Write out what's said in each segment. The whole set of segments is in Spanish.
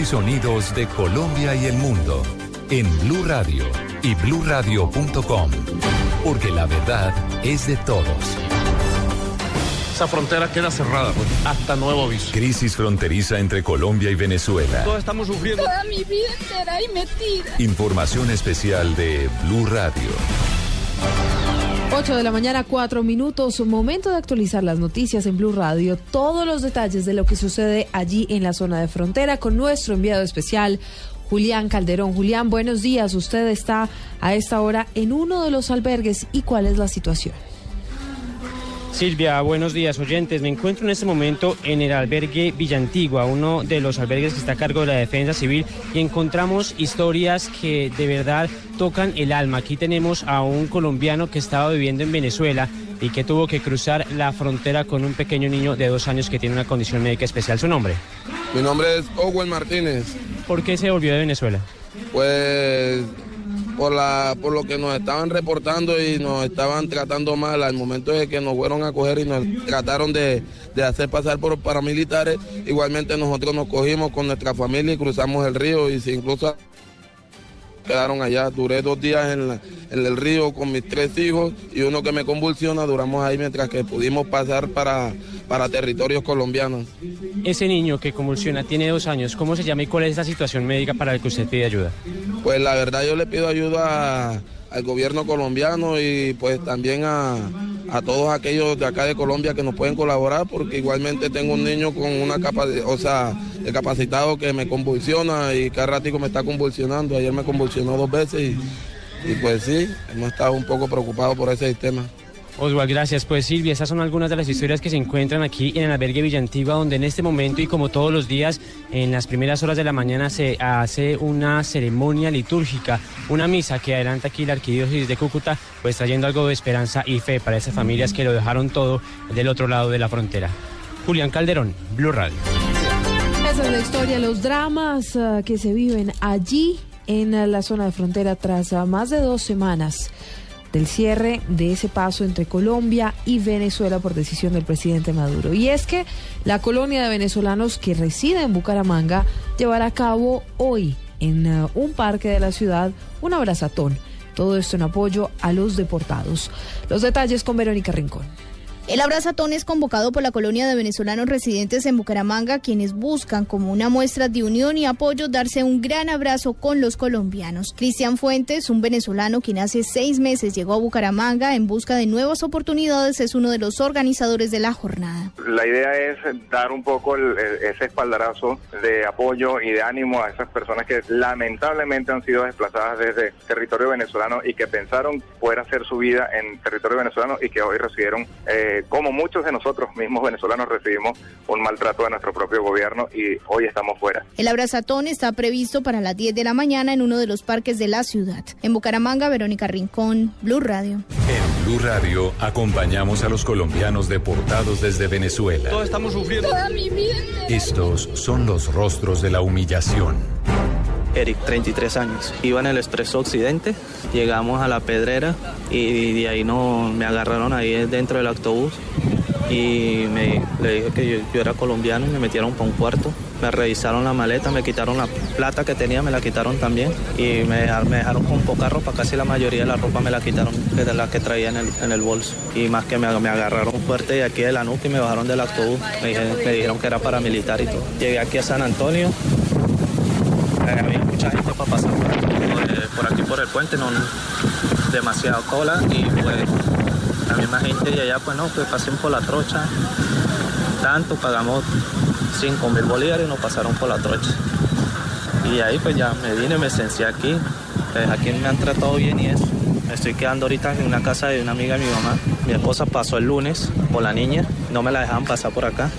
y sonidos de Colombia y el mundo en Blue Radio y bluradio.com, porque la verdad es de todos. Esa frontera queda cerrada pues, hasta nuevo aviso. Crisis fronteriza entre Colombia y Venezuela. Todos estamos sufriendo. Toda mi vida entera ahí metida. Información especial de Blue Radio. 8 de la mañana, 4 minutos. Momento de actualizar las noticias en Blue Radio. Todos los detalles de lo que sucede allí en la zona de frontera con nuestro enviado especial, Julián Calderón. Julián, buenos días. Usted está a esta hora en uno de los albergues y cuál es la situación. Silvia, buenos días oyentes. Me encuentro en este momento en el albergue Villantigua, uno de los albergues que está a cargo de la defensa civil y encontramos historias que de verdad tocan el alma. Aquí tenemos a un colombiano que estaba viviendo en Venezuela y que tuvo que cruzar la frontera con un pequeño niño de dos años que tiene una condición médica especial. ¿Su nombre? Mi nombre es Owen Martínez. ¿Por qué se volvió de Venezuela? Pues por, la, por lo que nos estaban reportando y nos estaban tratando mal al momento de que nos fueron a coger y nos trataron de, de hacer pasar por paramilitares. Igualmente nosotros nos cogimos con nuestra familia y cruzamos el río y si incluso quedaron allá. Duré dos días en, la- en el río con mis tres hijos y uno que me convulsiona. Duramos ahí mientras que pudimos pasar para, para territorios colombianos. Ese niño que convulsiona tiene dos años. ¿Cómo se llama y cuál es la situación médica para la que usted pide ayuda? Pues la verdad yo le pido ayuda al gobierno colombiano y pues también a, a todos aquellos de acá de Colombia que nos pueden colaborar porque igualmente tengo un niño con una capa o sea, discapacitado que me convulsiona y cada ratico me está convulsionando. Ayer me convulsionó dos veces y, y pues sí, hemos estado un poco preocupados por ese sistema. Oswald, gracias. Pues Silvia, esas son algunas de las historias que se encuentran aquí en el albergue Villantigua, donde en este momento y como todos los días, en las primeras horas de la mañana se hace una ceremonia litúrgica, una misa que adelanta aquí la arquidiócesis de Cúcuta, pues trayendo algo de esperanza y fe para esas familias que lo dejaron todo del otro lado de la frontera. Julián Calderón, Blue Radio. Esa es la historia, los dramas ah, que se viven allí en la zona de frontera tras ah, más de dos semanas del cierre de ese paso entre Colombia y Venezuela por decisión del presidente Maduro. Y es que la colonia de venezolanos que reside en Bucaramanga llevará a cabo hoy en ah, un parque de la ciudad un abrazatón. Todo esto en apoyo a los deportados. Los detalles con Verónica Rincón. El abrazatón es convocado por la colonia de venezolanos residentes en Bucaramanga, quienes buscan como una muestra de unión y apoyo darse un gran abrazo con los colombianos. Cristian Fuentes, un venezolano quien hace seis meses llegó a Bucaramanga en busca de nuevas oportunidades, es uno de los organizadores de la jornada. La idea es dar un poco el- ese espaldarazo de apoyo y de ánimo a esas personas que lamentablemente han sido desplazadas desde territorio venezolano y que pensaron poder hacer su vida en territorio venezolano y que hoy recibieron, eh, como muchos de nosotros mismos venezolanos recibimos un maltrato de nuestro propio gobierno y hoy estamos fuera. El abrazatón está previsto para las 10 de la mañana en uno de los parques de la ciudad. En Bucaramanga, Verónica Rincón, Blue Radio. En Blue Radio acompañamos a los colombianos deportados desde Venezuela. Todos estamos sufriendo. Toda mi vida. Estos son los rostros de la humillación. Eric, 33 años. Iba en el Expreso Occidente, llegamos a la Pedrera y de ahí no, me agarraron ahí dentro del autobús y me, le dije que yo, era colombiano y me metieron para un cuarto. Me revisaron la maleta, me quitaron la plata que tenía, me la quitaron también y me dejaron, con poca ropa, casi la mayoría de la ropa me la quitaron, que de la que traía en el, bolso. Y más que me, me agarraron fuerte de aquí de la nuca y me bajaron del autobús. Me, dijeron- que era paramilitar y todo. Llegué aquí a San Antonio, había mucha gente para pasar por aquí, eh, por aquí por el puente, no demasiada cola y pues la misma gente de allá pues no, pues pasen por la trocha, tanto pagamos 5 mil bolívares y nos pasaron por la trocha. Y ahí pues ya me vine, me sencé aquí, pues aquí me han tratado bien y eso. Me estoy quedando ahorita en una casa de una amiga de mi mamá. Mi esposa pasó el lunes por la niña, no me la dejaban pasar por acá,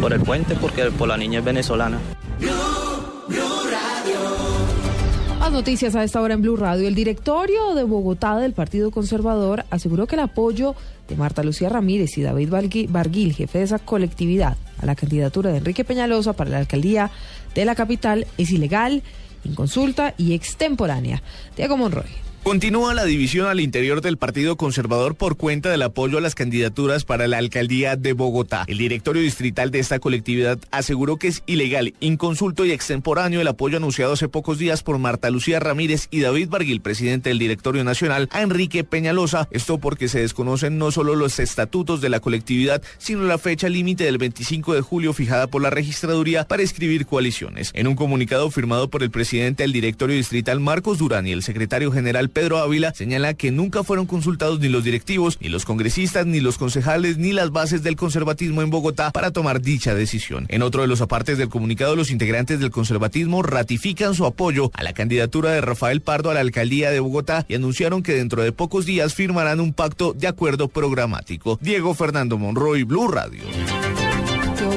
por el puente, porque por la niña es venezolana. Más noticias a esta hora en Blue Radio. El directorio de Bogotá del Partido Conservador aseguró que el apoyo de Marta Lucía Ramírez y David Bargui- Barguil, jefe de esa colectividad, a la candidatura de Enrique Peñalosa para la alcaldía de la capital es ilegal, inconsulta y extemporánea. Diego Monroy. Continúa la división al interior del Partido Conservador por cuenta del apoyo a las candidaturas para la alcaldía de Bogotá. El directorio distrital de esta colectividad aseguró que es ilegal, inconsulto y extemporáneo el apoyo anunciado hace pocos días por Marta Lucía Ramírez y David Barguil, presidente del directorio nacional, a Enrique Peñalosa. Esto porque se desconocen no solo los estatutos de la colectividad, sino la fecha límite del 25 de julio fijada por la registraduría para escribir coaliciones. En un comunicado firmado por el presidente del directorio distrital Marcos Durán y el secretario general Pedro Ávila señala que nunca fueron consultados ni los directivos, ni los congresistas, ni los concejales, ni las bases del conservatismo en Bogotá para tomar dicha decisión. En otro de los apartes del comunicado, los integrantes del conservatismo ratifican su apoyo a la candidatura de Rafael Pardo a la alcaldía de Bogotá y anunciaron que dentro de pocos días firmarán un pacto de acuerdo programático. Diego Fernando Monroy, Blue Radio.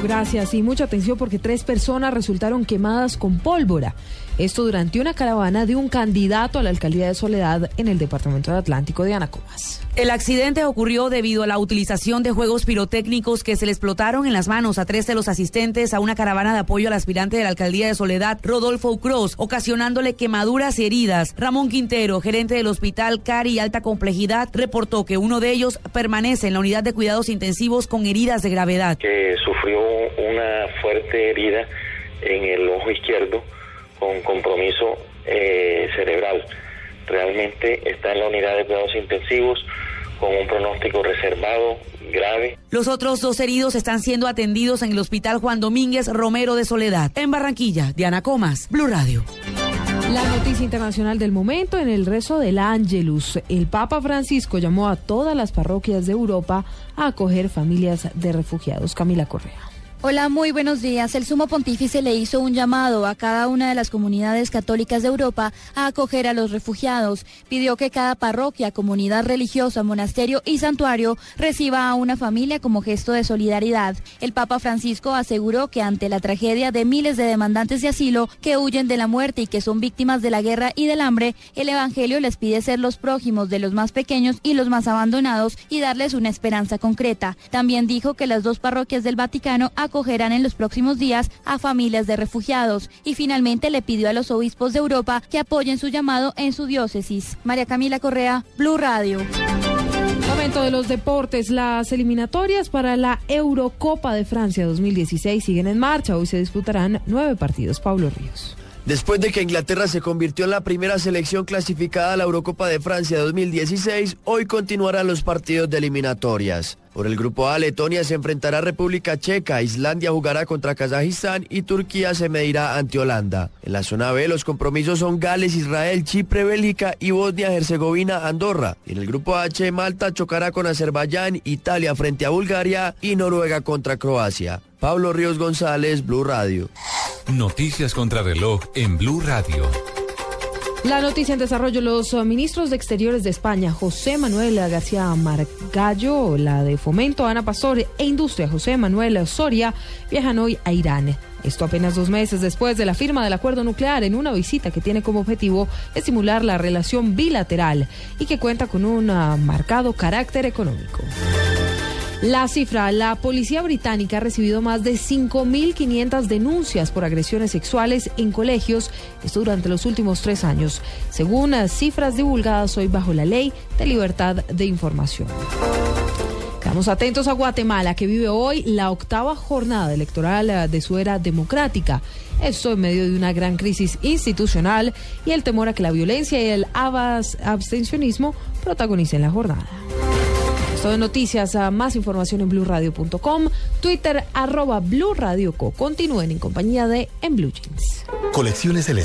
Gracias y mucha atención porque tres personas resultaron quemadas con pólvora. Esto durante una caravana de un candidato a la alcaldía de Soledad en el departamento de Atlántico de Anacomas. El accidente ocurrió debido a la utilización de juegos pirotécnicos que se le explotaron en las manos a tres de los asistentes a una caravana de apoyo al aspirante de la alcaldía de Soledad, Rodolfo Ucros, ocasionándole quemaduras y heridas. Ramón Quintero, gerente del hospital Cari Alta Complejidad, reportó que uno de ellos permanece en la unidad de cuidados intensivos con heridas de gravedad. Que sufrió una fuerte herida en el ojo izquierdo con compromiso eh, cerebral. Realmente está en la unidad de cuidados intensivos con un pronóstico reservado, grave. Los otros dos heridos están siendo atendidos en el Hospital Juan Domínguez Romero de Soledad. En Barranquilla, Diana Comas, Blue Radio. La noticia internacional del momento en el rezo del Ángelus. El Papa Francisco llamó a todas las parroquias de Europa a acoger familias de refugiados. Camila Correa. Hola, muy buenos días. El sumo pontífice le hizo un llamado a cada una de las comunidades católicas de Europa a acoger a los refugiados. Pidió que cada parroquia, comunidad religiosa, monasterio y santuario reciba a una familia como gesto de solidaridad. El Papa Francisco aseguró que ante la tragedia de miles de demandantes de asilo que huyen de la muerte y que son víctimas de la guerra y del hambre, el Evangelio les pide ser los prójimos de los más pequeños y los más abandonados y darles una esperanza concreta. También dijo que las dos parroquias del Vaticano acogerán en los próximos días a familias de refugiados y finalmente le pidió a los obispos de Europa que apoyen su llamado en su diócesis. María Camila Correa, Blue Radio. Momento de los deportes. Las eliminatorias para la Eurocopa de Francia 2016 siguen en marcha. Hoy se disputarán nueve partidos. Pablo Ríos. Después de que Inglaterra se convirtió en la primera selección clasificada a la Eurocopa de Francia 2016, hoy continuarán los partidos de eliminatorias. Por el grupo A, Letonia se enfrentará a República Checa, Islandia jugará contra Kazajistán y Turquía se medirá ante Holanda. En la zona B, los compromisos son Gales, Israel, Chipre, Bélgica y Bosnia-Herzegovina, Andorra. En el grupo H, Malta chocará con Azerbaiyán, Italia frente a Bulgaria y Noruega contra Croacia. Pablo Ríos González, Blue Radio. Noticias contra reloj en Blue Radio. La noticia en desarrollo, los ministros de Exteriores de España, José Manuel García Margallo, la de Fomento, Ana Pastor e Industria, José Manuel Soria, viajan hoy a Irán. Esto apenas dos meses después de la firma del acuerdo nuclear en una visita que tiene como objetivo estimular la relación bilateral y que cuenta con un marcado carácter económico. La cifra, la policía británica ha recibido más de 5.500 denuncias por agresiones sexuales en colegios, esto durante los últimos tres años, según las cifras divulgadas hoy bajo la ley de libertad de información. Estamos atentos a Guatemala, que vive hoy la octava jornada electoral de su era democrática. Esto en medio de una gran crisis institucional y el temor a que la violencia y el abstencionismo protagonicen la jornada. De noticias, más información en blurradio.com, Twitter arroba blurradioco. Continúen en compañía de En Blue Jeans. Colecciones el